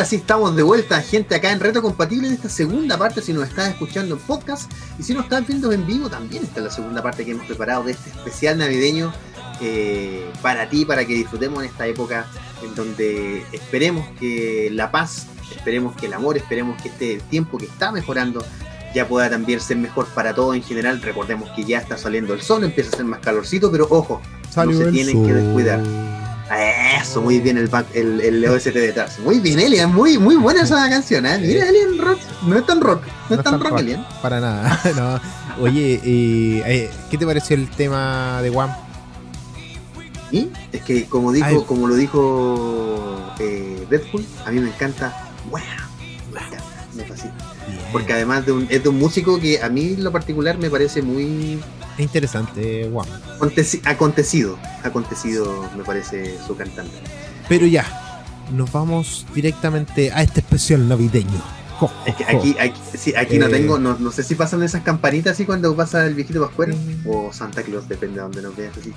Ahora sí estamos de vuelta, gente, acá en Reto Compatible en esta segunda parte, si nos estás escuchando en podcast y si nos estás viendo en vivo, también está la segunda parte que hemos preparado de este especial navideño eh, para ti, para que disfrutemos en esta época en donde esperemos que la paz, esperemos que el amor, esperemos que este tiempo que está mejorando ya pueda también ser mejor para todos en general. Recordemos que ya está saliendo el sol, empieza a ser más calorcito, pero ojo, no se tienen que descuidar. Eso, muy bien el, el, el OST detrás. Muy bien, Elian, muy, muy buena esa canción, ¿eh? Mira, Elian Rock, no es tan rock, no, es tan rock, Elian. Para nada, no. Oye, eh, ¿qué te pareció el tema de One? ¿Y? Es que como dijo, como lo dijo eh, Deadpool, a mí me encanta. Wow, me encanta, me fascina. Porque además de un, es de un músico que a mí en lo particular me parece muy interesante, Juan. acontecido, acontecido me parece su cantante. Pero ya, nos vamos directamente a este especial navideño. es que aquí, aquí, sí, aquí no eh, tengo, no, no, sé si pasan esas campanitas así cuando pasa el viejito pascuero o Santa Claus, depende de donde nos veas así.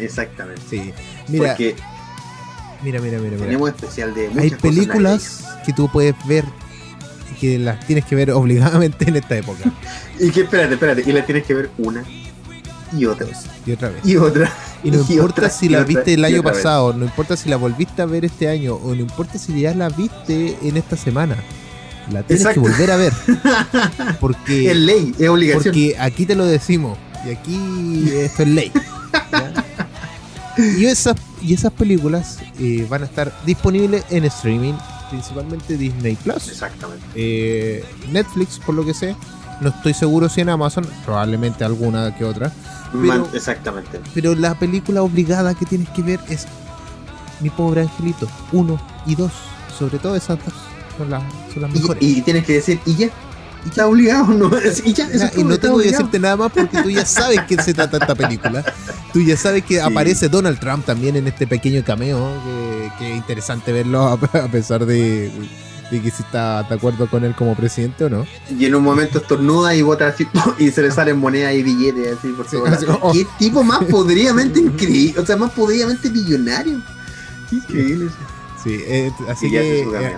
Exactamente. Sí. Mira, mira, mira, mira, Tenemos especial de Hay películas que tú puedes ver que las tienes que ver obligadamente en esta época. y que, espérate, espérate, y las tienes que ver una y otra. vez Y otra vez. Y otra. Y no importa si la viste el año pasado, no importa si la volviste a ver este año, o no importa si ya la viste en esta semana. La tienes que volver a ver. Porque. Es ley, es obligación. Porque aquí te lo decimos. Y aquí esto es ley. Y esas, y esas películas eh, van a estar disponibles en streaming principalmente Disney Plus. Exactamente. Eh, Netflix, por lo que sé. No estoy seguro si en Amazon, probablemente alguna que otra. exactamente. Pero la película obligada que tienes que ver es Mi pobre angelito, uno y dos. Sobre todo esas dos son las, son las mejores. Y, tienes que decir, ¿y ya? y ya obligado, ¿no? Y, ya, y no tengo que decirte nada más porque tú ya sabes que se trata esta película. Tú ya sabes que aparece Donald Trump también en este pequeño cameo, que, es interesante verlo a, pesar de, que si está de acuerdo con él como presidente o no. Y en un momento estornuda y bota así, y se le salen monedas y billetes así por todo. Oh. Qué tipo más podridamente increíble, o sea, más podridamente millonario. Qué increíble. Sí, eh, así que eh,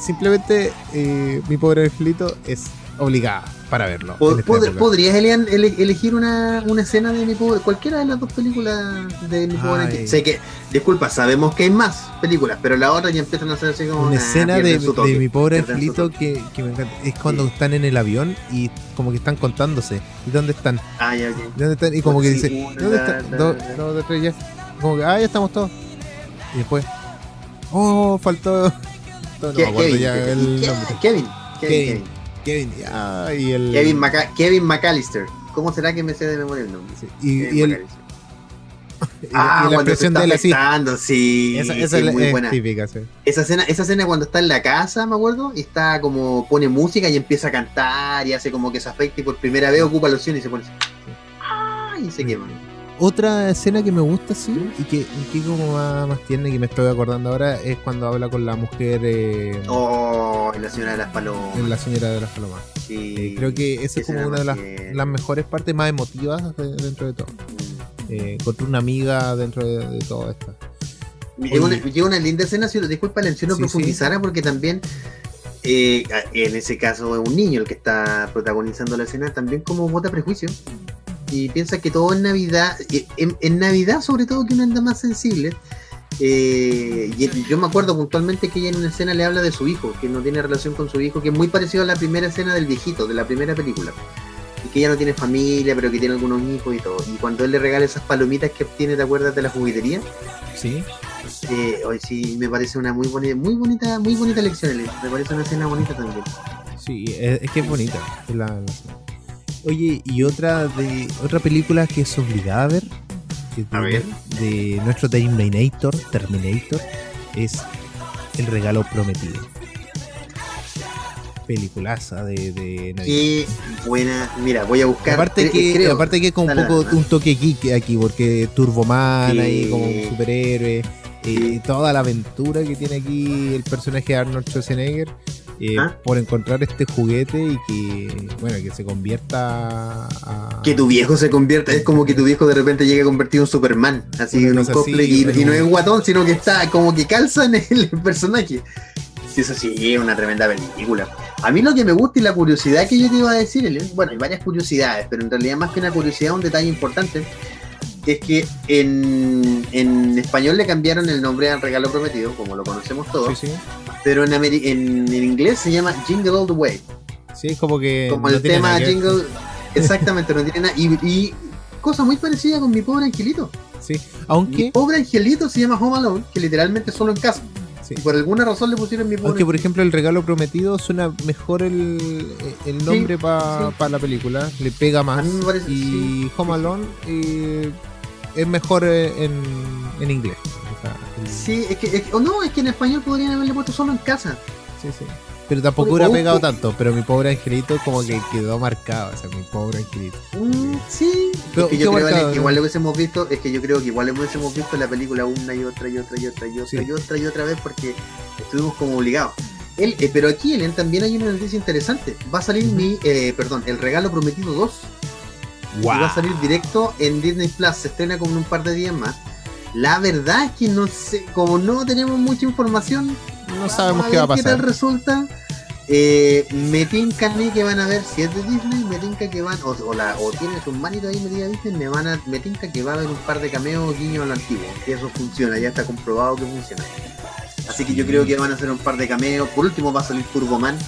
simplemente eh, mi pobre angelito es obligada para verlo. ¿Podrías, Elian, elegir una, una, escena de mi pobre, cualquiera de las dos películas de mi pobre angelito? Sé que, disculpa, sabemos que hay más películas, pero la otra ya empiezan a ser así como una escena de, de, mi pobre angelito que, que, me encanta. Es cuando están en el avión y como que están contándose. ¿Y dónde están? Ah, ya, ¿Dónde están? Y como que dice, ¿dónde están? Dos, dos, tres, ya. Como que, ah, ya estamos todos. Y después, oh, faltó Kevin, Kevin, Kevin, y el... Kevin, Kevin McAllister. ¿Cómo será que me sé de memoria el nombre? Y, el... ah, la expresión de él sí. Esa, esa es, muy buena. Típica, sí. Esa escena, esa escena cuando está en la casa, me acuerdo, y está como pone música y empieza a cantar y hace como que se afecta y por primera vez ocupa la opción y se pone así. y se quema. Otra escena que me gusta, sí, y que, y que como más, más tierna y que me estoy acordando ahora es cuando habla con la mujer. Eh, oh, en La Señora de las Palomas. En La Señora de las Palomas. Sí, eh, creo que esa es como una de las, las, mejores partes más emotivas dentro de todo. Mm. Eh, encontré una amiga dentro de, todo esto. Llega una, una, linda escena, si disculpa la no profundizara, porque también eh, en ese caso es un niño el que está protagonizando la escena, también como vota prejuicio y piensa que todo en Navidad, en, Navidad sobre todo que uno anda más sensible. Eh, y yo me acuerdo puntualmente que ella en una escena le habla de su hijo, que no tiene relación con su hijo, que es muy parecido a la primera escena del viejito, de la primera película. Y que ella no tiene familia, pero que tiene algunos hijos y todo. Y cuando él le regala esas palomitas que obtiene, ¿te acuerdas de la juguetería? Sí. Eh, hoy sí me parece una muy bonita, muy bonita, muy bonita lección, me parece una escena bonita también. Sí, es, que es bonita. la, Oye, y otra de otra película que es obligada a ver, de, nuestro Terminator, Terminator, es El regalo prometido. Peliculaza de, de Qué buena. Mira, voy a buscar. Aparte que, aparte que con un poco un toque geek aquí, porque Turboman ahí como un superhéroe. Y toda la aventura que tiene aquí el personaje de Arnold Schwarzenegger eh, ¿Ah? por encontrar este juguete y que, bueno, que se convierta a... Que tu viejo se convierta, es como que tu viejo de repente llegue a convertido en Superman, así en un cosplay, y, no es guatón, sino que está como que calza en el personaje. Sí, eso sí, es una tremenda película. A mí lo que me gusta y la curiosidad que yo te iba a decir, bueno, hay varias curiosidades, pero en realidad más que una curiosidad, un detalle importante, es que en, en español le cambiaron el nombre al regalo prometido, como lo conocemos todos, sí, sí. pero en, en, inglés se llama Jingle All the Way. Sí, es como que... Como el tema Jingle... Exactamente, no tiene nada. Y, y cosa muy parecida con mi pobre angelito. Sí, aunque... Mi pobre angelito se llama Home Alone, que literalmente solo en casa por alguna razón le pusieron mi Aunque, por ejemplo, el regalo prometido suena mejor el, el nombre para la película, le pega más. y Home Alone eh, es mejor en, en inglés. Sí, es que, o no, es que en español podrían haberle puesto solo en casa. Sí, sí. Pero tampoco hubiera pegado tanto, pero mi pobre angelito como que quedó marcado, o sea, mi pobre angelito. Mm, sí, pero, es que yo creo que igual lo hubiésemos visto, es que yo creo que igual lo hubiésemos visto la película una y otra y otra y otra y otra y otra y otra vez porque estuvimos como obligados. Él, eh, pero aquí, Ellen, también hay una noticia interesante. Va a salir mi, eh, perdón, El Regalo Prometido 2. Wow. va a salir directo en Disney Plus. Se estrena como en un par de días más. La verdad es que no sé, como no tenemos mucha información, no sabemos qué va a pasar. ¿Qué tal resulta? Eh, me tinca a mí que van a ver si es de Disney, me tinca que van, o, la, o tienes un manito ahí metida Disney, me van a, me tinca que va a haber un par de cameos guiño a lo antiguo, que eso funciona, ya está comprobado que funciona. Así que yo creo que van a hacer un par de cameos, por último va a salir Turboman,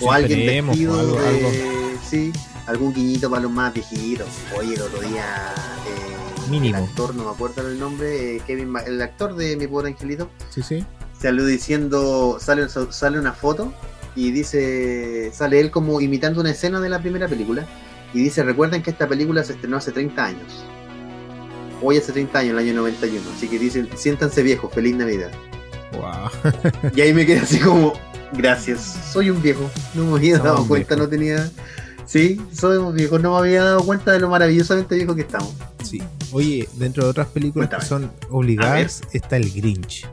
o alguien vestido algo, de, sí, algún guiñito para los más viejitos. Oye, el otro día eh, Mínimo. el actor, no me acuerdo el nombre, eh, Kevin, el actor de Mi Pobre Angelito. Sí, sí salió diciendo, sale, sale una foto y dice, sale él como imitando una escena de la primera película y dice, recuerden que esta película se estrenó hace 30 años. Hoy hace 30 años, el año 91. Así que dicen, siéntanse viejos, feliz Navidad. Wow. y ahí me quedé así como, gracias, soy un viejo. No me había dado cuenta, no tenía... Sí, soy viejo, no me había dado cuenta de lo maravillosamente viejo que estamos. Sí. Oye, dentro de otras películas que son obligadas está el Grinch.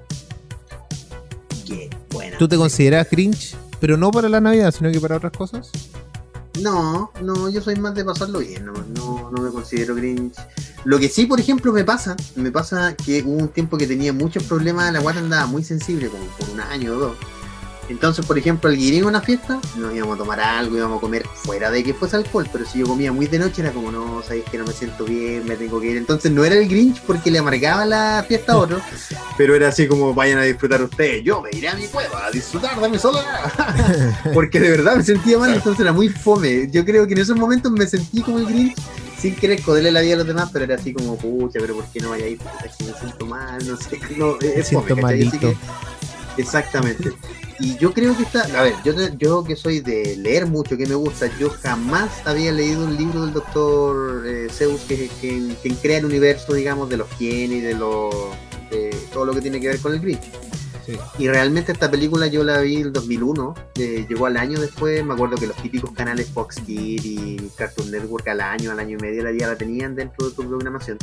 ¿Tú te consideras cringe, pero no para la Navidad, sino que para otras cosas? No, no, yo soy más de pasarlo bien, no, no, no me considero cringe. Lo que sí, por ejemplo, me pasa, me pasa que hubo un tiempo que tenía muchos problemas, la guata andaba muy sensible, como por un año o dos. Entonces, por ejemplo, al ir a una fiesta, nos íbamos a tomar algo, íbamos a comer fuera de que fuese alcohol, pero si yo comía muy de noche era como, no, sabéis que no me siento bien, me tengo que ir. Entonces no era el Grinch porque le amargaba la fiesta a otro, pero era así como, vayan a disfrutar ustedes, yo me iré a mi cueva a disfrutar de mi soledad. porque de verdad me sentía mal, entonces era muy fome. Yo creo que en esos momentos me sentí como el Grinch sin querer joderle la vida a los demás, pero era así como, pucha, pero ¿por qué no vaya ahí? Porque me siento mal, no sé, no, es siento malito. Exactamente. Y yo creo que está, a ver, yo, yo que soy de leer mucho, que me gusta, yo jamás había leído un libro del doctor eh, Zeus que, que, crea el universo, digamos, de los genes y de, de todo lo que tiene que ver con el Grinch. Y realmente esta película yo la vi en el 2001, eh, llegó al año después, me acuerdo que los típicos canales Fox Kids y Cartoon Network al año, al año y medio la día la tenían dentro de su programación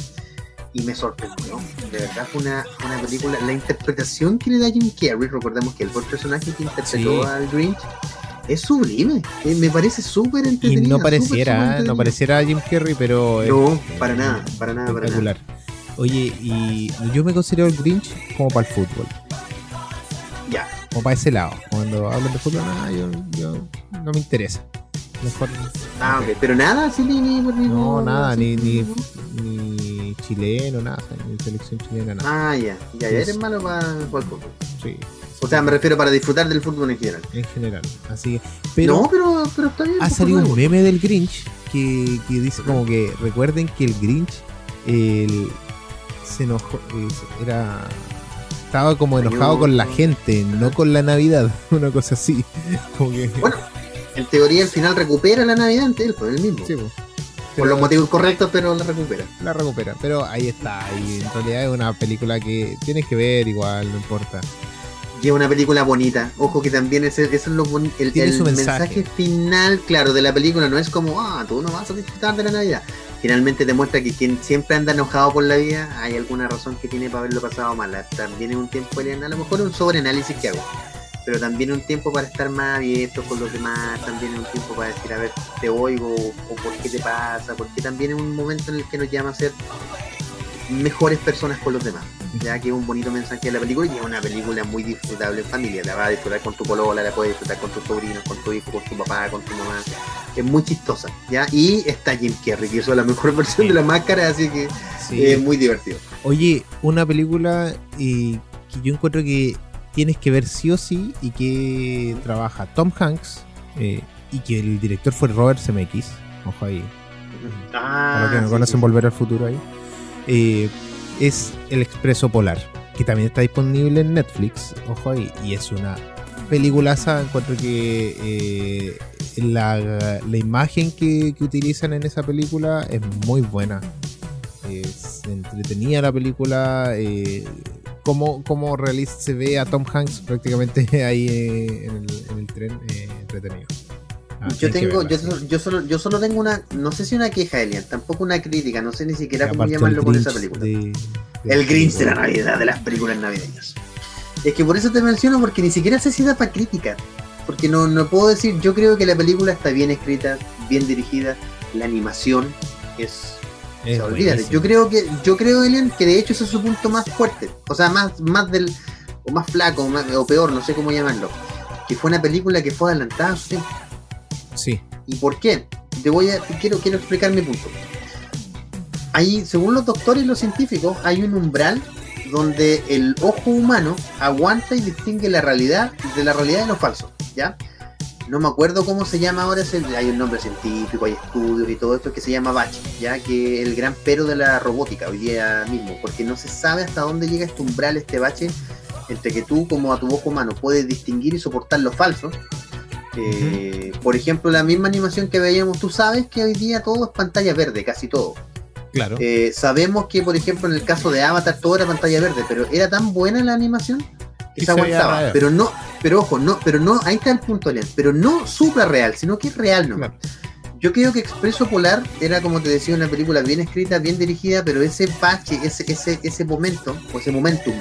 y me sorprendió. De verdad fue una, una, película. La interpretación que le da Jim Carrey, recordemos que el personaje que interpretó al Grinch es sublime. Eh, me parece súper entretenido. Y no pareciera, no pareciera Jim Carrey, pero. No, para nada, para nada, para nada. Oye, y yo me considero el Grinch como para el fútbol. Ya. Como para ese lado. Cuando hablan de fútbol, no, yo, yo no me interesa. Mejor. Ah, ok. Pero nada, así ni. ni, no, nada, ni, ni, chileno, nada, ni selección chilena, nada. Ah, ya, ya, eres malo para, el fútbol. Sí. O sea, me refiero para disfrutar del fútbol en general. En general, así Pero, no, pero, pero está bien. Ha pues, salido un meme del Grinch que, que dice como que recuerden que el Grinch el, se enojó, era estaba como enojado con la gente, no con la Navidad, una cosa así. Como que... Bueno, en teoría al final recupera la Navidad ante él, por el mismo. Sí, pues. Por los motivos correctos, pero la recupera. La recupera, pero ahí está. Y en realidad es una película que tienes que ver igual, no importa. Y es una película bonita. Ojo que también es, es lo el, el mensaje. final, claro, de la película no es como, ah, tú no vas a disfrutar de la Navidad. Finalmente te muestra que quien siempre anda enojado por la vida, hay alguna razón que tiene para haberlo pasado mal. También es un tiempo, a lo mejor un sobreanálisis que hago pero también un tiempo para estar más abiertos con los demás, también un tiempo para decir, a ver, te oigo, o por qué te pasa, porque también es un momento en el que nos llama a ser mejores personas con los demás. Ya que es un bonito mensaje de la película y es una película muy disfrutable en familia. La vas a disfrutar con tu polola, la puedes disfrutar con tus sobrinos, con tu hijo, con tu papá, con tu mamá. Es muy chistosa, ¿ya? Y está Jim Carrey, que hizo la mejor versión de la máscara, así que es muy divertido. Oye, una película y que yo encuentro que tienes que ver sí o sí y que trabaja Tom Hanks eh, y que el director fue Robert Zemeckis. Ojo ahí. Ah, Para los que no conocen Volver al Futuro ahí. Eh, es El Expreso Polar, que también está disponible en Netflix. Ojo ahí. Y es una peliculaza. Encuentro que eh, la, imagen que, utilizan en esa película es muy buena. Es entretenida la película. Eh, como, como se ve a Tom Hanks prácticamente ahí en el, tren entretenido. Ah, yo tengo, yo, yo, solo, yo solo tengo una, no sé si una queja, Elian, tampoco una crítica, no sé ni siquiera cómo llamarlo por esa película. el Grinch de la Navidad, de las películas navideñas. Es que por eso te menciono, porque ni siquiera sé si da para crítica. Porque no, no puedo decir, yo creo que la película está bien escrita, bien dirigida, la animación es olvídate. Yo creo que, yo creo, Elian, que de hecho ese es su punto más fuerte. O sea, más, más del, o más flaco, o peor, no sé cómo llamarlo. Que fue una película que fue adelantada a su tiempo. Sí. ¿Y por qué? Te voy a, quiero, quiero explicar mi punto. Ahí, según los doctores y los científicos, hay un umbral donde el ojo humano aguanta y distingue la realidad de la realidad de lo falso, ¿ya? No me acuerdo cómo se llama ahora, hay un nombre científico, hay estudios y todo esto que se llama bache, ya que el gran pero de la robótica hoy día mismo, porque no se sabe hasta dónde llega este umbral, este bache, entre que tú como a tu ojo humano puedes distinguir y soportar lo falso, eh, por ejemplo, la misma animación que veíamos, tú sabes que hoy día todo es pantalla verde, casi todo. Claro. Eh, sabemos que, por ejemplo, en el caso de Avatar todo era pantalla verde, pero era tan buena la animación que se aguantaba. Pero no, pero ojo, no, pero no, ahí está el punto, Leon, pero no super real, sino que es real nomás. Yo creo que Expreso Polar era, como te decía, una película bien escrita, bien dirigida, pero ese bache, ese, ese, ese momento, o ese momentum,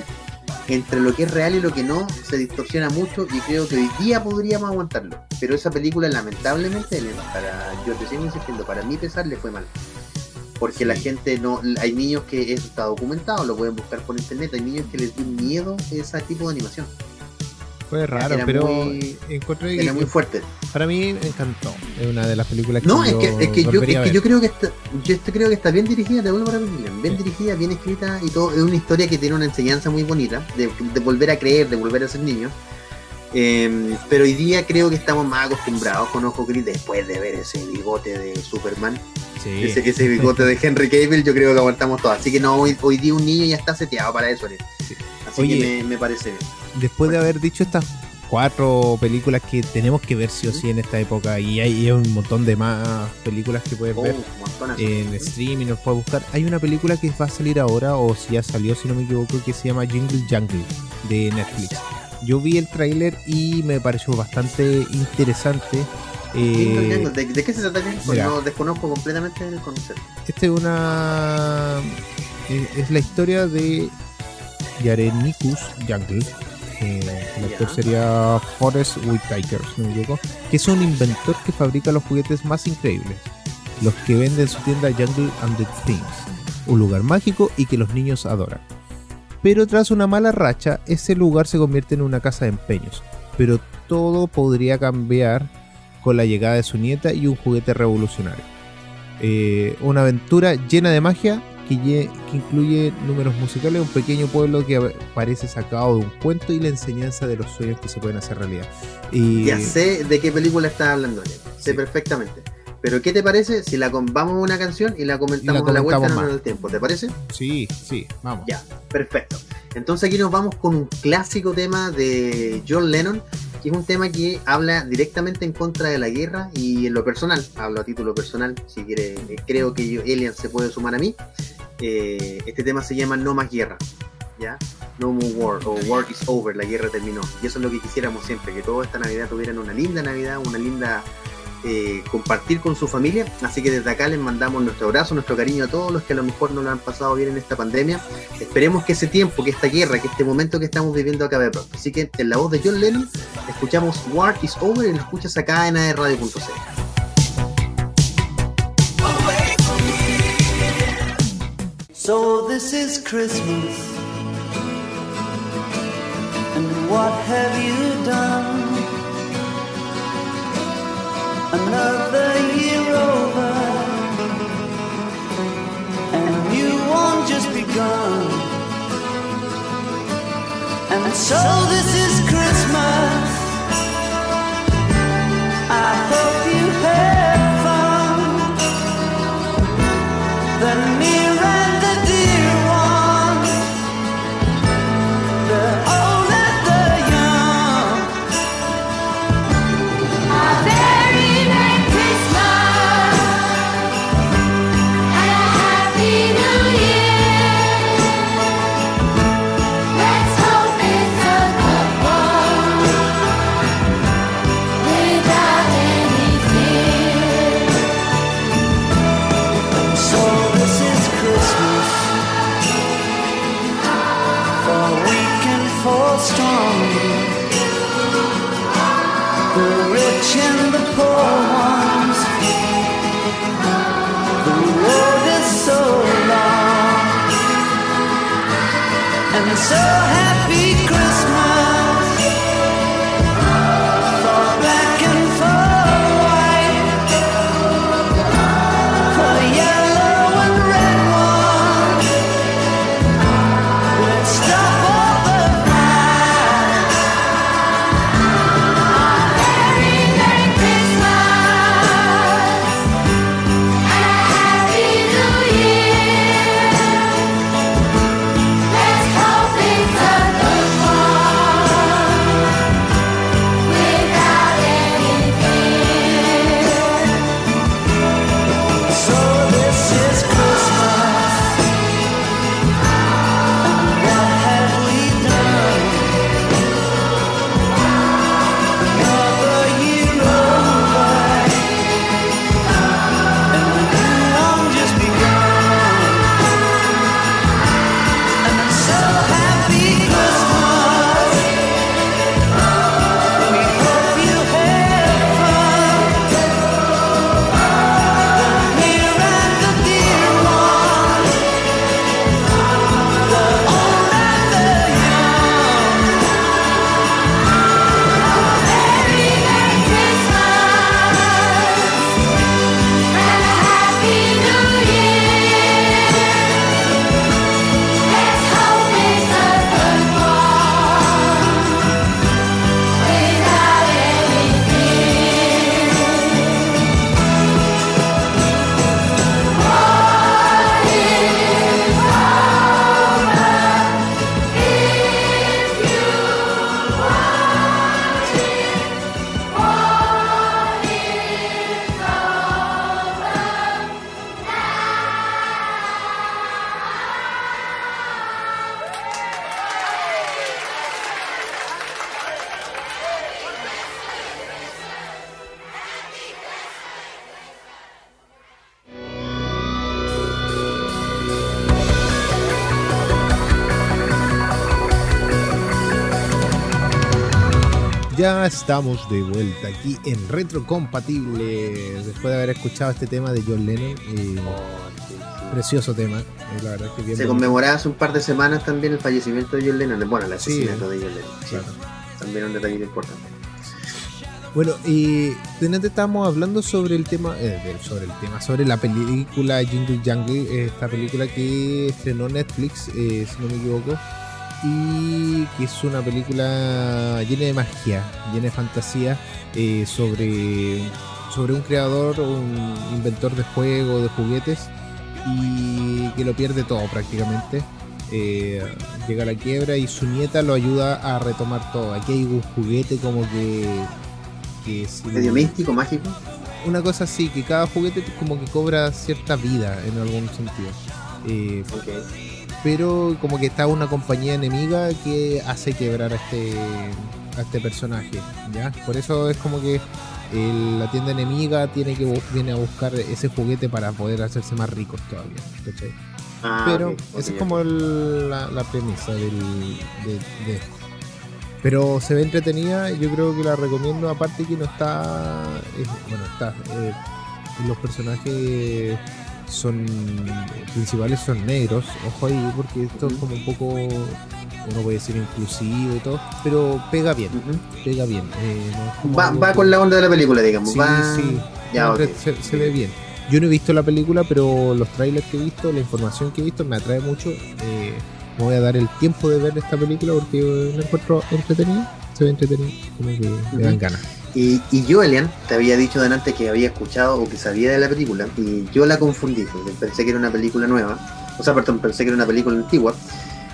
entre lo que es real y lo que no se distorsiona mucho y creo que hoy día podríamos aguantarlo. Pero esa película lamentablemente, para, yo te sigo insistiendo, para mí pesar le fue mal. Porque la gente no, hay niños que eso está documentado, lo pueden buscar por internet, hay niños que les dio miedo ese tipo de animación. Fue raro, pero encontré era muy fuerte. Para mí me encantó. Es una de las películas que No, es que, es que, yo, es que yo creo que está, yo creo que está bien dirigida, te vuelvo a repetir, bien dirigida, bien escrita y todo. Es una historia que tiene una enseñanza muy bonita de, de volver a creer, de volver a ser niño. Em, pero hoy día creo que estamos más acostumbrados con Ojo Gris después de ver ese bigote de Superman. Sí. Ese, ese bigote de Henry Cable, yo creo que aguantamos todo. Así que no, hoy, hoy día un niño ya está seteado para eso. Así que me, me parece bien después de haber dicho estas cuatro películas que tenemos que ver sí o sí en esta época y hay, un montón de más películas que puedes ver oh, en streaming, nos puedes buscar. Hay una película que va a salir ahora o si ya salió, si no me equivoco, que se llama Jingle Jungle de Netflix. Yo vi el tráiler y me pareció bastante interesante. Eh, ¿De, qué se trata? no desconozco completamente el concepto. Este es una es la historia de Yarenicus Jungle el actor sería Forrest Whitaker, si no me equivoco, que es un inventor que fabrica los juguetes más increíbles, los que vende en su tienda Jungle and the Things, un lugar mágico y que los niños adoran. Pero tras una mala racha, ese lugar se convierte en una casa de empeños, pero todo podría cambiar con la llegada de su nieta y un juguete revolucionario. Eh, una aventura llena de magia que, incluye números musicales, un pequeño pueblo que parece sacado de un cuento y la enseñanza de los sueños que se pueden hacer realidad. Y... Ya sé de qué película estás hablando, sé perfectamente. Pero ¿qué te parece si la vamos a una canción y la comentamos, a la vuelta en el tiempo? ¿Te parece? Sí, sí, vamos. Ya, perfecto. Entonces aquí nos vamos con un clásico tema de John Lennon, que es un tema que habla directamente en contra de la guerra y en lo personal, hablo a título personal, si quiere, eh, creo que yo, Elian se puede sumar a mí. Eh, este tema se llama No más guerra, ¿ya? No more war, o war is over, la guerra terminó. Y eso es lo que quisiéramos siempre, que toda esta Navidad tuvieran una linda Navidad, una linda eh, compartir con su familia. Así que desde acá les mandamos nuestro abrazo, nuestro cariño a todos los que a lo mejor no lo han pasado bien en esta pandemia. Esperemos que ese tiempo, que esta guerra, que este momento que estamos viviendo acabe pronto. Así que en la voz de John Lennon escuchamos War is Over y lo escuchas acá en aerradio.cl. So this is Christmas. And what have you done? Another year over. And you won't just begun. And so this is Ya estamos de vuelta aquí en Retrocompatible. Después de haber escuchado este tema de John Lennon. Eh, precioso tema. Eh, Se conmemoraba hace un par de semanas también el fallecimiento de John Lennon. Bueno, el asesinato de John Lennon. También un detalle importante. Bueno, y antes estábamos hablando sobre el tema, eh, sobre el tema, sobre la película Jingle Jungle, esta película que estrenó Netflix, si no me equivoco, y que es una película llena de magia, llena de fantasía eh, sobre, sobre un creador, un inventor de juegos, de juguetes y que lo pierde todo prácticamente. Eh, llega a la quiebra y su nieta lo ayuda a retomar todo. Aquí hay un juguete como que... que es medio místico, mágico. Una cosa así, que cada juguete como que cobra cierta vida en algún sentido. Eh, pero como que está una compañía enemiga que hace quebrar a este, a este personaje, ¿ya? Por eso es como que el- la tienda enemiga tiene que viene a buscar ese juguete para poder hacerse más ricos todavía. ¿cachai? Ah, Pero esa es como el- la, la premisa del, de, de esto. Pero se ve entretenida, yo creo que la recomiendo, aparte que no está, bueno, está, eh, los personajes son principales son negros, ojo ahí, porque esto es como un poco, uno puede decir inclusivo y todo, pero pega bien, pega bien. eh, no Va, va con la onda de la película, digamos. Sí, va... sí. Ya, No, ok. se, se ve bien. Yo no he visto la película, pero los trailers que he visto, la información que he visto me atrae mucho. Eh, me voy a dar el tiempo de ver esta película porque la encuentro entretenida. Se ve entretenida, como que me dan ganas. Y, y yo, Elian, te había dicho delante que había escuchado o que sabía de la película y yo la confundí, porque pensé que era una película nueva, o sea, perdón, pensé que era una película antigua.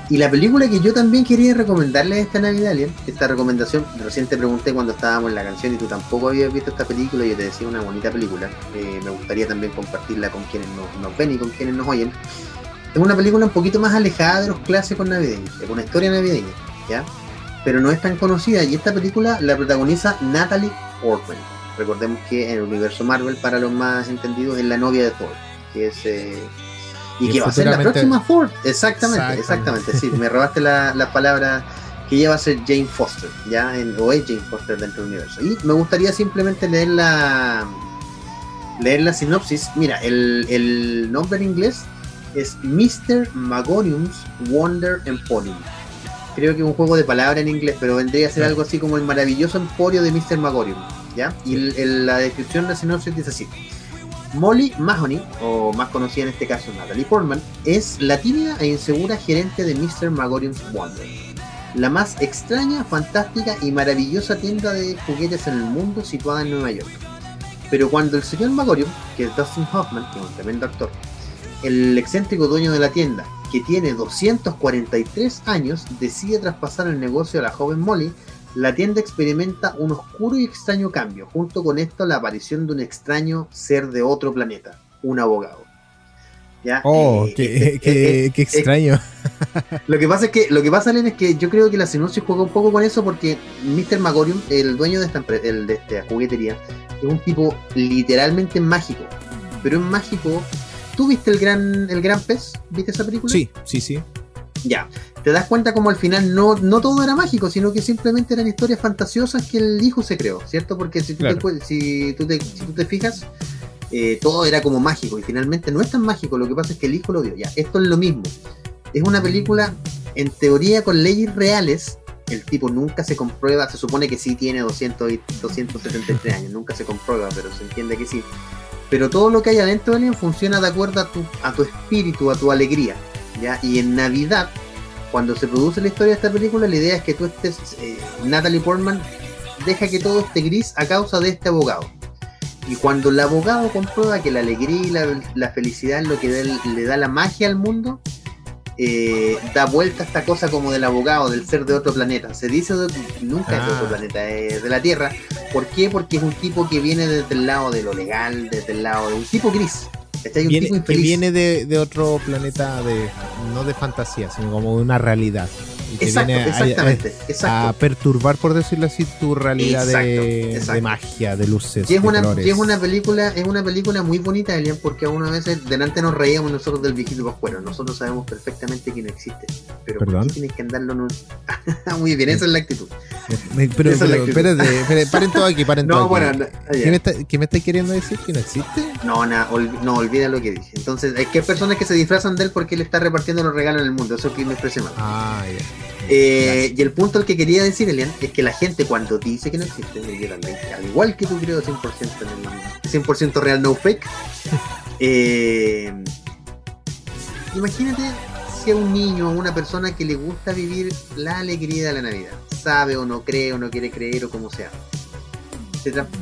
Y la película que yo también quería recomendarle esta Navidad, Elian, esta recomendación, recién te pregunté cuando estábamos en la canción y tú tampoco habías visto esta película y yo te decía una bonita película, eh, me gustaría también compartirla con quienes nos, nos ven y con quienes nos oyen. Es una película un poquito más alejada de los clásicos navideños, es una historia navideña, ¿ya? Pero no es tan conocida. Y esta película la protagoniza Natalie Portman. Recordemos que en el universo Marvel, para los más entendidos, es la novia de Thor, que es. eh, y, Y que va a ser la próxima Thor. Exactamente, Exactamente. exactamente. Sí, me robaste la, la palabra que ella va a ser Jane Foster, ya, en, o es Jane Foster dentro del universo. Y me gustaría simplemente leer la leer la sinopsis. Mira, el, el nombre en inglés es Mr. Magorium's Wonder Emporium. Creo que es un juego de palabras en inglés, pero vendría a ser algo así como el maravilloso emporio de Mr. Magorium. ¿ya? Y el- el- la descripción de la sinopsis dice así. Molly Mahoney, o más conocida en este caso Natalie Portman, es la tímida e insegura gerente de Mr. Magorium's Wonder, la más extraña, fantástica y maravillosa tienda de juguetes en el mundo situada en Nueva York. Pero cuando el señor Magorium, que es Dustin Hoffman, que es un tremendo actor, el excéntrico dueño de la tienda, que tiene 243 años, decide traspasar el negocio a la joven Molly, la tienda experimenta un oscuro y extraño cambio. Junto con esto, la aparición de un extraño ser de otro planeta, un abogado. ¿Ya? Oh, Eh, qué, qué- eh, qué eh, extraño. lo que pasa es que lo que pasa, Len, es que yo creo que la sinopsis juega un poco con eso porque Mr. Magorium, el dueño de esta, el, de esta juguetería, es un tipo literalmente mágico. Pero es mágico. ¿Tú viste el gran, el gran pez? ¿Viste esa película? Sí, sí, sí. Ya. Te das cuenta como al final no, no todo era mágico, sino que simplemente eran historias fantasiosas que el hijo se creó, ¿cierto? Porque si tú, Claro. te, si tú, te, si tú te fijas, eh, todo era como mágico y finalmente no es tan mágico, lo que pasa es que el hijo lo dio. Ya, esto es lo mismo. Es una película en teoría con leyes reales. El tipo nunca se comprueba, se supone que sí tiene 200 y 273 años, nunca se comprueba, pero se entiende que sí. Pero todo lo que hay adentro de él funciona de acuerdo a tu, a tu espíritu, a tu alegría. ¿ya? Y en Navidad, cuando se produce la historia de esta película, la idea es que tú estés, eh, Natalie Portman deja que todo esté gris a causa de este abogado. Y cuando el abogado comprueba que la alegría y la, la felicidad es lo que le da la magia al mundo, eh, da vuelta esta cosa como del abogado, del ser de otro planeta. Se dice de- nunca es de otro Ah. planeta, es de la Tierra. ¿Por qué? Porque es un tipo que viene desde el lado de lo legal, desde el lado de un tipo gris. Este es un Viene, tipo que viene de, de otro planeta, de no de fantasía, sino como de una realidad. Y Exacto, viene exactamente, a, exacto. a perturbar, por decirlo así, tu realidad de, Exacto, exacto. de magia, de luces, Y es de una, colores. y es una película, es una película muy bonita, Elian, porque a una veces delante nos reíamos nosotros del viejito pascuero. Nosotros sabemos perfectamente que no existe. Pero ¿por ¿Perdón? qué tienes que andarlo muy bien, esa es la actitud. Me- pero, Esa es la pero, actitud. espérate, espérate, paren todo aquí, paren todo No, aquí. bueno, no. ¿Qué, me está, qué me estáis queriendo decir? ¿Que no existe? no, na- olvi- no, olvida lo que dije. Entonces, es que hay personas que se disfrazan de él porque él está repartiendo los regalos en el mundo. Eso es que me expresé mal. Ah, ya. Eh, y el punto al que quería decir, Elian, es que la gente cuando dice que no existe, yo también, al igual que tú creo 100% en el 100% real, no fake, eh, imagínate si a un niño o una persona que le gusta vivir la alegría de la Navidad, sabe o no cree o no quiere creer o como sea,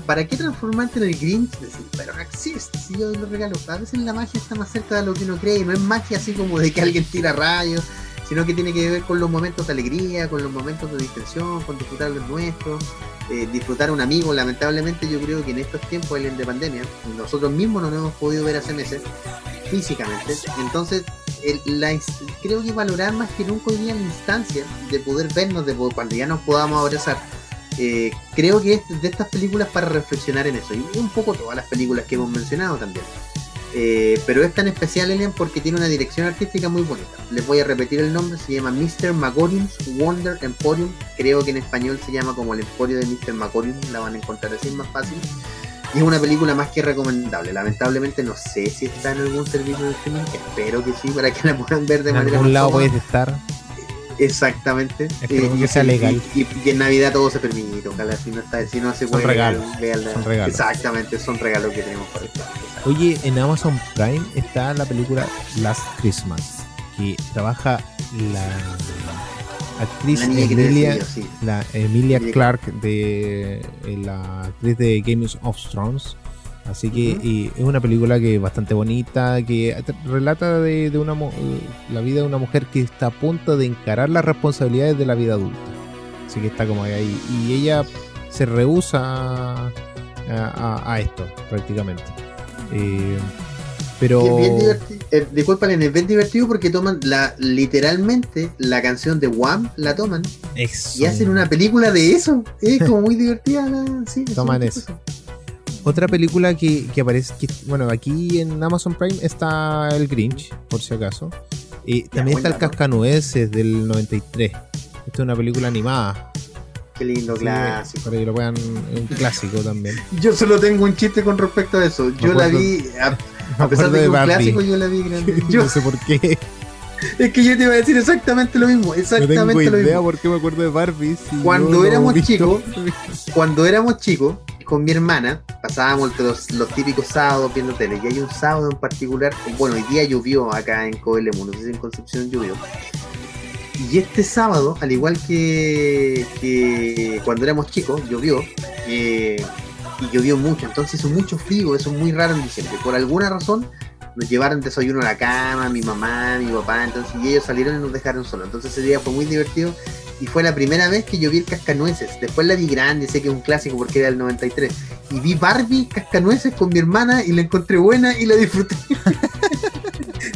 ¿para qué transformarte en el Grinch? Decir, pero no existe, si yo doy los regalos, a veces la magia está más cerca de lo que uno cree, y no es magia así como de que alguien tira rayos, sino que tiene que ver con los momentos de alegría, con los momentos de distensión, con disfrutar los nuestros, eh, disfrutar un amigo. Lamentablemente yo creo que en estos tiempos de pandemia, nosotros mismos no nos hemos podido ver hace meses físicamente. Entonces, el- la creo que valorar más que nunca hoy día la instancia de poder vernos, de poder- cuando ya nos podamos abrazar, eh, creo que es de estas películas para reflexionar en eso. Y un poco todas las películas que hemos mencionado también. Eh, pero es tan especial, Elian, porque tiene una dirección artística muy bonita. Les voy a repetir el nombre, se llama Mr. Magorium's Wonder Emporium. Creo que en español se llama como el Emporio de Mr. Magorium, la van a encontrar así, más fácil. Y es una película más que recomendable. Lamentablemente no sé si está en algún servicio de streaming. Espero que sí, para que la puedan ver de En manera algún más lado cómoda. puedes estar. Exactamente. Eh, que y- sea legal. Y, y en Navidad todo se permite, ojalá si no está, si no se Son puede regalos, véanla. son regalos. Exactamente, son regalos que tenemos para ustedes. Oye, en Amazon Prime está la película Last Christmas, que trabaja la actriz La Emilia, sí. la Emilia Emilia Clark de eh, la actriz de Game of Thrones. Así que y es una película que es bastante bonita, que relata de, de una la vida de una mujer que está a punto de encarar las responsabilidades de la vida adulta. Así que está como ahí. Y ella se rehúsa a, a- a esto, prácticamente. Eh, pero... Y es bien divertido. Eh, disculpa, Elena, es bien divertido porque toman la literalmente la canción de Wham, la toman Eso. y hacen una película de eso. Es como muy divertida. La, sí, Toman eso. Otra película que, que aparece, que, bueno, aquí en Amazon Prime está El Grinch, por si acaso. Y también está El. Cascanueces del 93. Esta es una película animada. Qué lindo Sí, clásico. Para que lo vean, es un clásico también. Yo solo tengo un chiste con respecto a eso. Yo la vi, a, pesar de que es un clásico, yo la vi grande. Yo, no sé por qué. es que yo te iba a decir exactamente lo mismo. No Exactamente tengo lo idea mismo. por qué me acuerdo de Barbie. si Cuando no éramos chicos, Cuando éramos chicos, con mi hermana, pasábamos los, los típicos sábados viendo tele. Y hay un sábado en particular, bueno, hoy día llovió acá en Coelemu, no sé si en Concepción llovió. Y este sábado, al igual que, cuando éramos chicos, llovió. eh, y llovió mucho, entonces hizo mucho frío, eso es muy raro en diciembre. Por alguna razón nos llevaron desayuno a la cama, mi mamá, mi papá, entonces y ellos salieron y nos dejaron solos. Entonces ese día fue muy divertido y fue la primera vez que yo vi el Cascanueces. Después la vi grande, sé que es un clásico porque era del 93. Y vi Barbie Cascanueces con mi hermana y la encontré buena y la disfruté.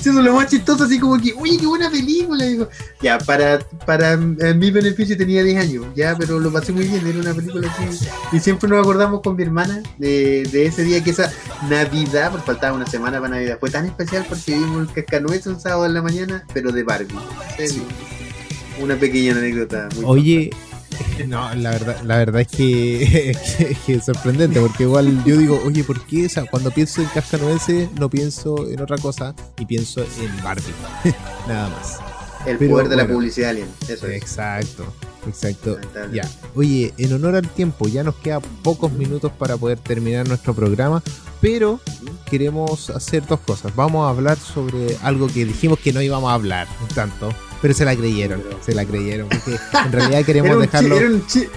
Es lo más chistoso, así como que, oye, qué buena película. Digo, ya, para, para eh, mi beneficio tenía 10 años, ya, pero lo pasé muy bien, era una película así. Y siempre nos acordamos con mi hermana de, de ese día que esa Navidad, porque faltaba una semana para Navidad, fue tan especial porque vimos el cascanueces un sábado en la mañana, pero de Barbie. En serio. Una pequeña anécdota. Muy Oye, no, la verdad, la verdad es que, es sorprendente, porque igual yo digo, oye, ¿por qué? O sea, cuando pienso en Cascanueces no pienso en otra cosa y pienso en Barbie. Nada más. El pero poder de la publicidad alien, eso es. Exacto, exacto. Ya, oye, en honor al tiempo, ya nos queda pocos minutos para poder terminar nuestro programa, pero queremos hacer dos cosas. Vamos a hablar sobre algo que dijimos que no íbamos a hablar tanto, pero se la creyeron, Pero- se la creyeron, porque en realidad queremos dejarlo. era, un chi-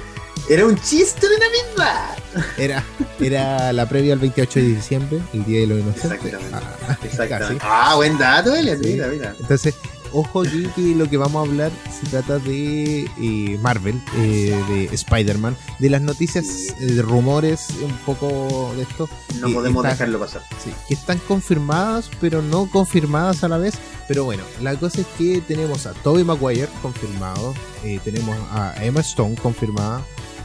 era un chiste de Navidad. Era, era la previa al 28 de diciembre, el Día de los Inocentes. Exactamente. Ah, Exactamente. Ah, buen dato, Elian. Sí. Mira, mira. Entonces, ojo aquí que lo que vamos a hablar se trata de eh, Marvel, eh, de Spider-Man, de las noticias, eh, de rumores, un poco de esto, No podemos dejarlo pasar. sí, que están confirmadas, pero no confirmadas a la vez. Pero bueno, la cosa es que tenemos a Tobey Maguire confirmado, eh, tenemos a Emma Stone confirmada,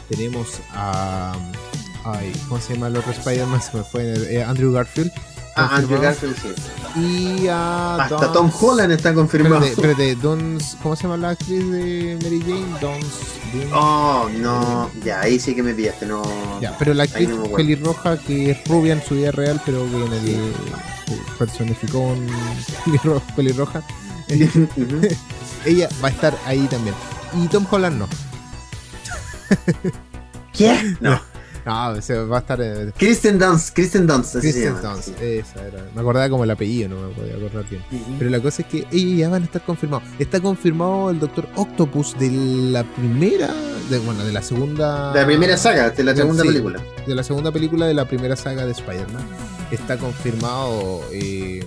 tenemos a... Ay, ¿Cómo se llama el otro Spider-Man? Se me fue. Andrew Garfield. Ah, Andrew confirmado. Garfield sí. Y a Hasta Tom Holland está confirmado. Espérate, espérate, Dons, ¿cómo se llama la actriz de Mary Jane? Dons. Oh, no. Ya, ahí sí que me pillaste. No. Ya, pero la actriz no pelirroja que es rubia en su vida real, pero que en el personificó un pelirro- pelirroja, ella va a estar ahí también. Y Tom Holland no. ¿Qué? No. No, o sea, va a estar eh, Kristen Dunst. Kristen Dunst. así se Kristen llama, Dunst. sí. Esa era. Me acordaba como el apellido, no me podía acordar bien. Pero la cosa es que ellos ya van a estar confirmados. Está confirmado el Doctor Octopus de la primera, de, bueno, de la segunda. De la primera saga, de la segunda sí. película. de la segunda película de la primera saga de Spider-Man. Está confirmado. Eh,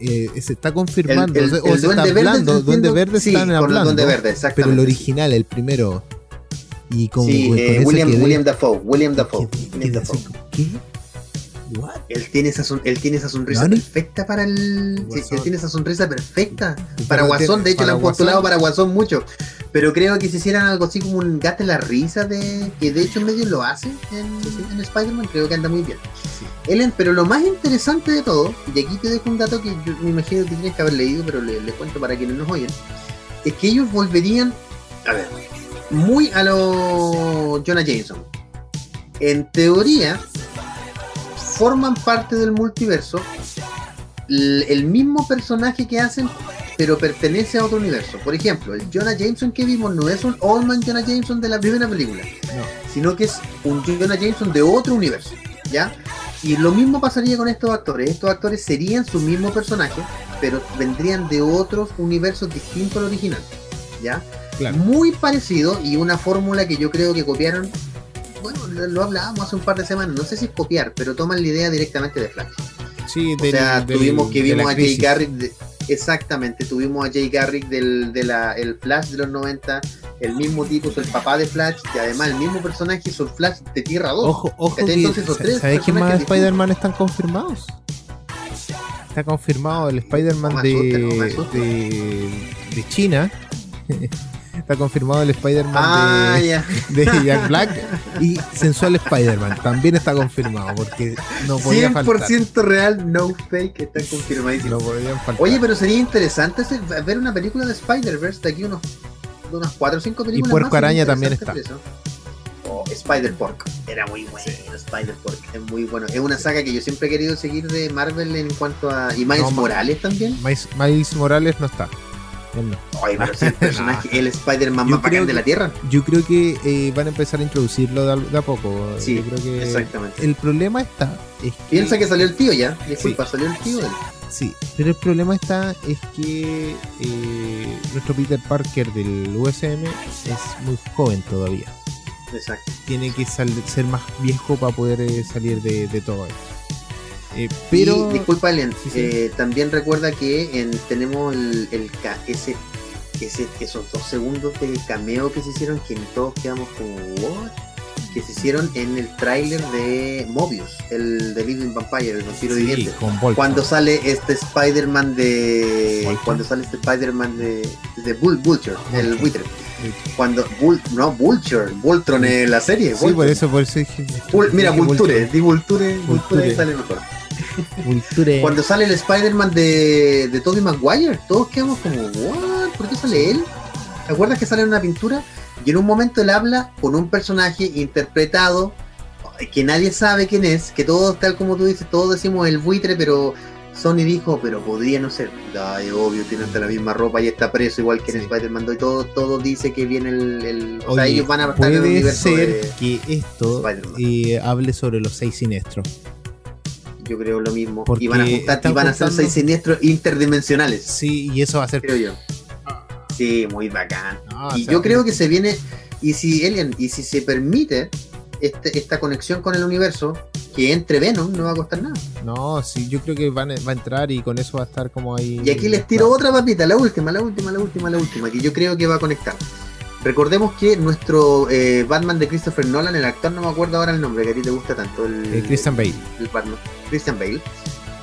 eh, se está confirmando. El- o el- o el se está hablando. Duende Verde sí, están hablando. Duende Verde, pero el original, el primero. Y Sí, eh, William, quedé- William Dafoe. William Dafoe. quedé- William quedé Dafoe. así ¿Qué? What? Él tiene esa, son- él tiene esa sonrisa ¿Nani? perfecta para el. sí, él tiene esa sonrisa perfecta. Para Guasón, de hecho, le han postulado para Guasón mucho. Pero creo que si hicieran algo así como un gate la risa de. que de hecho medio lo hace en, en Spider-Man, creo que anda muy bien. Ellen, pero lo más interesante de todo, y aquí te dejo un dato que yo me imagino que tienes que haber leído, pero le, le cuento para quienes nos oyen, es que ellos volverían, a ver, muy a lo Jonah Jameson. En teoría, forman parte del multiverso el mismo personaje que hacen, pero pertenece a otro universo. Por ejemplo, el Jonah Jameson que vimos no es un Old Man Jonah Jameson de la primera película, sino que es un Jonah Jameson de otro universo, ¿ya? Y lo mismo pasaría con estos actores. Estos actores serían su mismo personaje, pero vendrían de otros universos distintos al original, ¿ya? Claro. Muy parecido y una fórmula que yo creo que copiaron. Bueno, lo, hablábamos hace un par de semanas, no sé si es copiar, pero toman la idea directamente de Flash. Sí, O sea, tuvimos que vimos a Jay. Garrick, de- exactamente, tuvimos a Jay Garrick del de la, el Flash de los 90, el mismo tipo es el papá de Flash, y además el mismo personaje hizo el Flash de Tierra 2. Ojo, ojo, Entonces, esos tres ¿sabes qué más Spider-Man están confirmados? Está confirmado el Spider-Man No no de, de China. Está confirmado el Spider-Man Ah, de, Jack Black y Sensual Spider-Man. También está confirmado porque no podía faltar. 100% real, no fake, está confirmadísimo. No faltar. Oye, pero sería interesante ver una película de Spider-Verse de aquí unos, de unas 4 o 5 películas. Puerco más, sería Araña también eso. Oh, Spider-Pork. Era muy bueno, Spider-Pork. Es muy bueno. Es una saga que yo siempre he querido seguir de Marvel en cuanto a. Y Miles No, Morales también. Miles, Miles Morales no está. Él no. Ay, pero sí, el personaje, el Spider-Man más bacán de la Tierra. Yo creo que eh, van a empezar a introducirlo de a, de a poco. Sí, Yo creo que exactamente. El problema está. Es que, Piensa que salió el tío ya. Disculpa, salió el tío. él. Sí, pero el problema está es que eh, nuestro Peter Parker del USM es muy joven todavía. Exacto. Tiene que ser más viejo para poder eh, salir de, de todo esto. Eh, pero Y, disculpa, Sí, sí. eh, también recuerda que en- tenemos el, el ese, ese, esos dos segundos de cameo que se hicieron que todos quedamos como ¿what? que se hicieron en el tráiler de Mobius, el de Living Vampire, el vampiro sí, viviente. Cuando sale este Spider-Man de. Cuando sale este Spider-Man de. de Bull, Vulture, el buitre. Cuando. Bull, no, Vulture, Voltron en la serie. Sí, por eso, por eso dije. Vul- mira, Vulture, di Vulture, Vulture, sale mejor. Cuando sale el Spider-Man de, de Tobey Maguire, todos quedamos como, ¿what? ¿Por qué sale él? ¿Te acuerdas que sale en una pintura? Y en un momento él habla con un personaje interpretado que nadie sabe quién es, que todos, tal como tú dices, todos decimos el buitre, pero Sony dijo, pero podría no ser. Ay, obvio, tiene hasta la misma ropa y está preso igual que en Sí. Spider-Man 2 y todo, todo dice que viene el... el- o sea, ellos van a estar en el puede universo ser de- que esto eh, hable sobre los seis siniestros. Yo creo lo mismo. Porque y van a juntar, y van a ser seis siniestros interdimensionales, Sí, y eso va a ser. creo yo. Sí, muy bacán. No, y o sea, yo creo que se viene, y si Alien, y si se permite este- esta conexión con el universo, que entre Venom no va a costar nada. No, sí, yo creo que van a- va a entrar y con eso va a estar como ahí. Y aquí les tiro otra papita, la última, la última, la última, la última, que yo creo que va a conectar. Recordemos que nuestro eh, Batman de Christopher Nolan, el actor, no me acuerdo ahora el nombre, que a ti te gusta tanto, el, Eh, Christian Bale. el Batman, Christian Bale.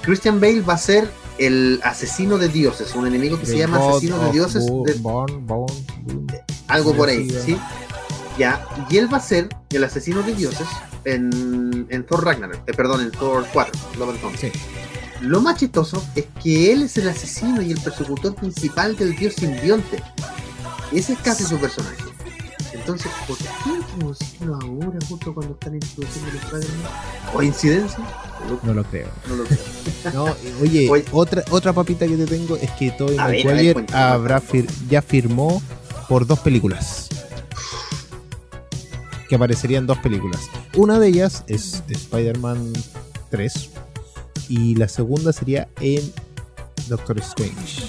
Christian Bale va a ser el asesino de dioses, un enemigo que se llama God asesino de dioses, de- Born, Born, Born. algo por ahí, Sí, ¿sí? Ya, y él va a ser el asesino de dioses en, en Thor Ragnarok, eh, perdón, en Thor 4, Love and Thunder. Sí. Lo más chistoso es que él es el asesino y el persecutor principal del dios simbionte. Ese es casi su personaje. Entonces, ¿por qué introducirlo ahora, justo cuando están introduciendo el Spider-Man? ¿Coincidencia? No, lo creo. no lo creo. No, oye, Oye. otra otra papita que te tengo es que Tobey ver, Maguire cuéntame, habrá fir- ya firmó por dos películas. Que aparecerían dos películas. Una de ellas es Spider-Man 3 y la segunda sería en Doctor Strange.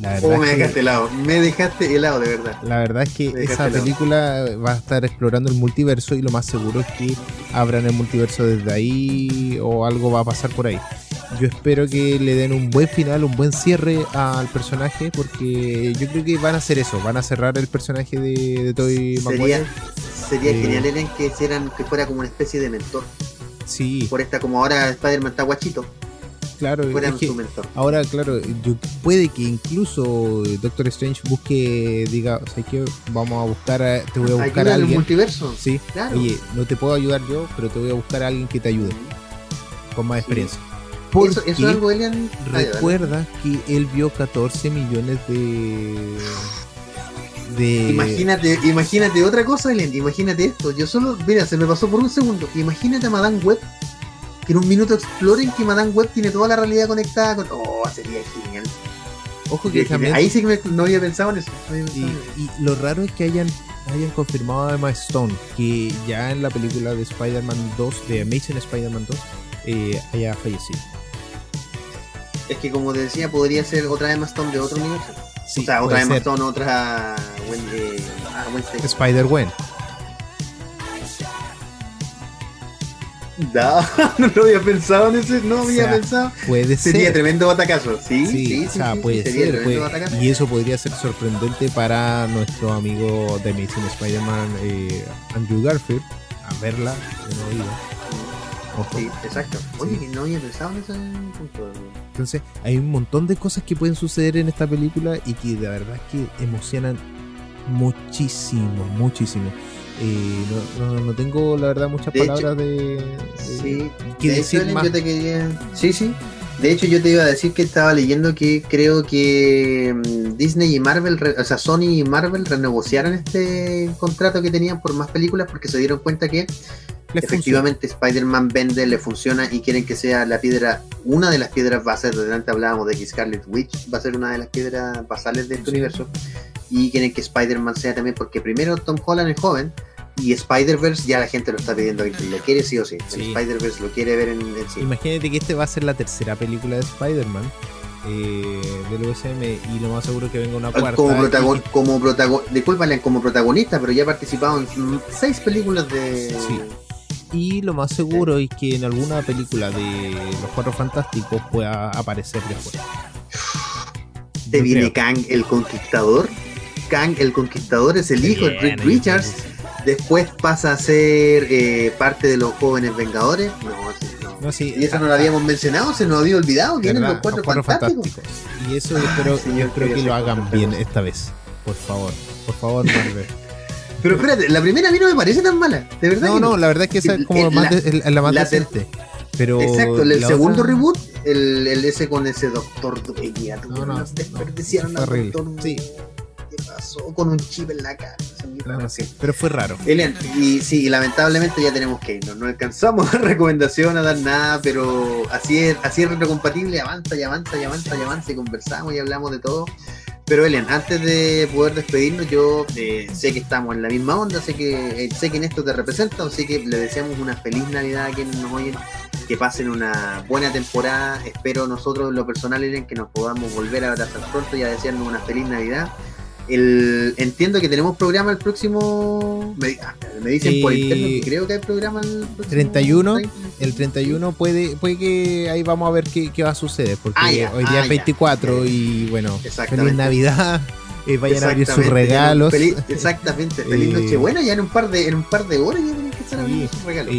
La Oh, verdad, me es que- dejaste helado, me dejaste helado, de verdad. la verdad es que dejaste esa helado. película va a estar explorando el multiverso y lo más seguro es que abran el multiverso desde ahí o algo va a pasar por ahí. Yo espero que le den un buen final, un buen cierre al personaje porque yo creo que van a hacer eso, van a cerrar el personaje de, de Tobey Sería, Eh. genial Eren, que, hicieran, que fuera como una especie de mentor. Sí, Por esta, como ahora Spider-Man está guachito. Claro, es que su mentor. ahora, claro, yo- puede que incluso Doctor Strange busque, diga, o sea, que vamos a buscar, a- te voy a buscar Ayuda a al alguien. multiverso. Sí, Claro. oye, no te puedo ayudar yo, pero te voy a buscar a alguien que te ayude con más Sí. experiencia. Eso, Porque eso es algo, Elian. Recuerda que él vio 14 millones de. de. Imagínate, imagínate otra cosa, Elian. Imagínate esto. Yo solo, mira, se me pasó por un segundo. Imagínate a Madame Web. Que en un minuto exploren que Madame Web tiene toda la realidad conectada con. Oh, sería genial. Ojo que también. Ahí sí que me- no había pensado en eso. no había pensado Y, en eso. y lo raro es que hayan, hayan confirmado a Emma Stone que ya en la película de Spider-Man 2, de Amazing Spider-Man 2, eh, haya fallecido. Es que como te decía, podría ser otra Emma Stone de otro universo. Sí, o sea, otra Emma. Stone, otra. Wen- eh, ah, Wednesday. Spider-Gwen. No, no lo había pensado en ese, no O había pensado. Puede Sería ser. tremendo batacazo. Sí, Sí, sí, o sea, sí, puede ser. puede- y eso podría ser sorprendente para nuestro amigo de Amazing Spider-Man, eh, Andrew Garfield, a verla vivo. Ojo. Sí, exacto. Oye, Sí. que no había pensado en ese punto. Entonces, hay un montón de cosas que pueden suceder en esta película y que de verdad es que emocionan muchísimo, muchísimo. Eh, no, no- no tengo la verdad muchas De hecho, palabras de, de- Sí, de decir hecho, Ellen, más. yo te quería. Sí, sí. De hecho, yo te iba a decir que estaba leyendo que creo que mm, Disney y Marvel, o sea, Sony y Marvel renegociaron este contrato que tenían por más películas porque se dieron cuenta que les efectivamente Spider-Man vende, le funciona y quieren que sea la piedra, una de las piedras bases, de delante hablábamos de que Scarlet Witch va a ser una de las piedras basales de este Sí. universo y quieren que Spider-Man sea también porque primero Tom Holland es joven y Spider-Verse ya la gente lo está pidiendo, lo quiere sí o sí, Sí. Spider-Verse lo quiere ver en, en sí. Imagínate que este va a ser la tercera película de Spider-Man eh, del USM y lo más seguro que venga una cuarta. como y- protagon, como protagon, discúlpale, como protagonista, pero ya ha participado en mm, seis películas de Sí. Y lo más seguro es que en alguna película de Los Cuatro Fantásticos pueda aparecer después. Te viene creo. Kang el Conquistador. Kang el Conquistador es el hijo de ahí, Richards. Después pasa a ser eh, parte de los jóvenes Vengadores. No, sí, no. No, sí, Y eso no ah, lo habíamos mencionado, se nos había olvidado. Vienen los cuatro, Los Cuatro fantásticos. Fantásticos. Y eso espero, señor, yo quería que lo hagan bien esta vez. Por favor. Por favor, Marvel. Pero espérate, la primera a mí no me parece tan mala. De verdad. No, que no, la verdad es que esa es como más la- de- la más la ter- decente. Pero Exacto, el, la segundo otra- reboot, el, el ese con ese doctor Dueña, No, no, nos desperdiciaron no, al doctor. Sí. ¿Qué pasó con un chip en la cara? Sí, Pero fue raro. Elian, y sí, lamentablemente ya tenemos que irnos. No alcanzamos a dar recomendación, a dar nada, pero así es, así es retrocompatible, avanza y avanza y avanza y avanza y conversamos y hablamos de todo. Pero Elian, antes de poder despedirnos, yo eh, sé que estamos en la misma onda, sé que, eh, sé que en esto te representa, así que le deseamos una feliz Navidad a quienes nos oyen, que pasen una buena temporada. Espero nosotros en lo personal, Elian, que nos podamos volver a abrazar pronto y a desearnos una feliz Navidad. El, entiendo que tenemos programa el próximo. Me, ah, me dicen por Eh, interno que creo que hay programa el próximo 31, 30. El 31 puede, puede que ahí vamos a ver qué, qué va a suceder. Porque Ah, ya, hoy día ah, es ya. 24 y bueno, feliz Navidad. eh, vayan a abrir sus regalos. feliz- exactamente, feliz Eh, Nochebuena. Ya en un par de, en un par de horas ya tienen que estar abriendo Sí, sus regalos.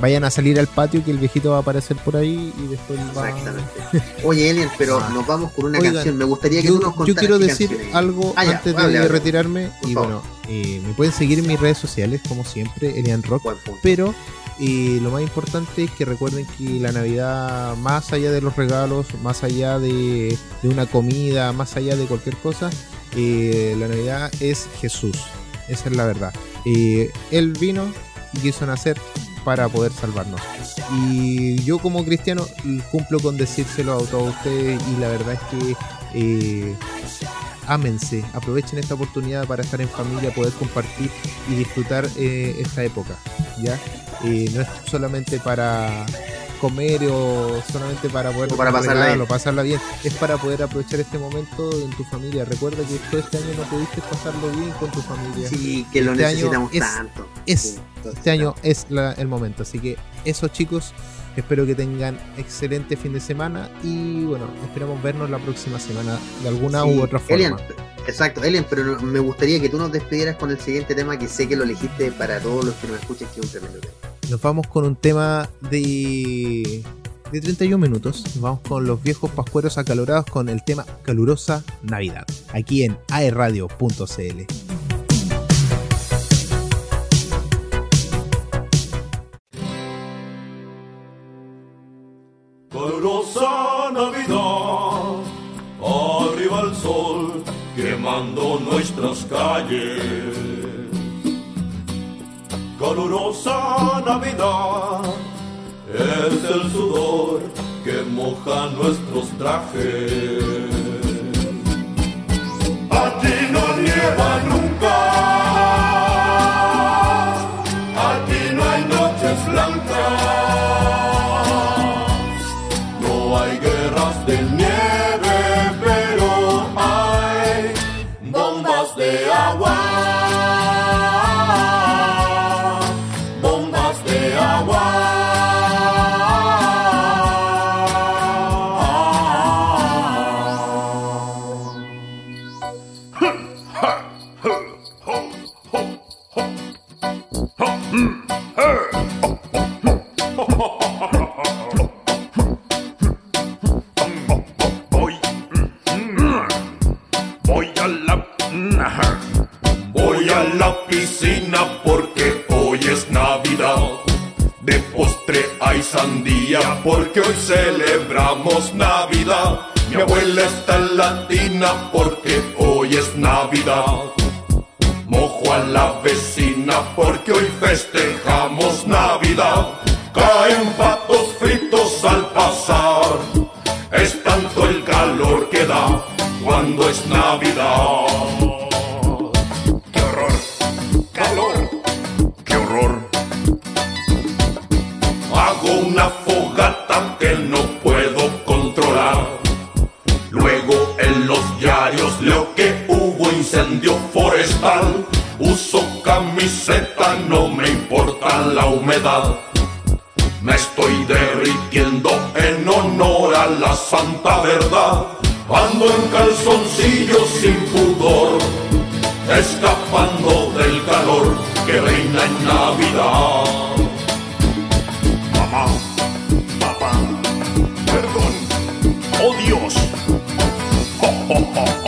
Vayan a salir al patio que el viejito va a aparecer por ahí y después va Exactamente. Oye, Elian, pero nos vamos con una Oigan, canción. Me gustaría que yo, tú nos yo contaras quiero qué decir algo Ah, ya, antes de retirarme. Por y bueno, eh, me pueden seguir en mis redes sociales, como siempre, Elian Rock. Pero eh, lo más importante es que recuerden que la Navidad, más allá de los regalos, más allá de, de una comida, más allá de cualquier cosa, eh, la Navidad es Jesús. Esa es la verdad. Eh, él vino y quiso nacer para poder salvarnos. Y yo como cristiano cumplo con decírselo a todos ustedes y la verdad es que eh, ámense, aprovechen esta oportunidad para estar en familia, poder compartir y disfrutar eh, esta época. ¿ya? Eh, no es solamente para comer o solamente para poder O para pasarla bien. pasarla bien, es para poder aprovechar este momento en tu familia. Recuerda que todo este año no pudiste pasarlo bien con tu familia. Sí, que lo Este año necesitamos es- tanto. es- Sí, Este año es la- el momento. Así que eso chicos, espero que tengan excelente fin de semana y bueno, esperamos vernos la próxima semana de alguna Sí, u otra forma. Elian, exacto, Elian, pero me gustaría que tú nos despidieras con el siguiente tema que sé que lo elegiste para todos los que nos escuchen, que es un tremendo tema. Nos vamos con un tema de de 31 minutos. Vamos con los viejos pascueros acalorados con el tema Calurosa Navidad, aquí en aerradio.cl. nuestras calles. Calurosa Navidad es el sudor que moja nuestros trajes. Aquí no nieva nunca, voy a la, voy a la piscina porque hoy es Navidad. De postre hay sandía porque hoy celebramos Navidad. Mi abuela está en latina porque hoy es Navidad. Mojo a la vecina porque hoy festejamos Navidad. Cuando es Navidad. ¡Qué horror! ¡Calor! ¡Qué horror! Hago una fogata que no puedo controlar. Luego en los diarios leo que hubo incendio forestal. Uso camiseta, no me importa la humedad. Me estoy derritiendo en honor a la santa verdad. Ando en calzoncillos sin pudor, escapando del calor que reina en Navidad. Mamá, papá, perdón, oh Dios. Jo, jo, jo.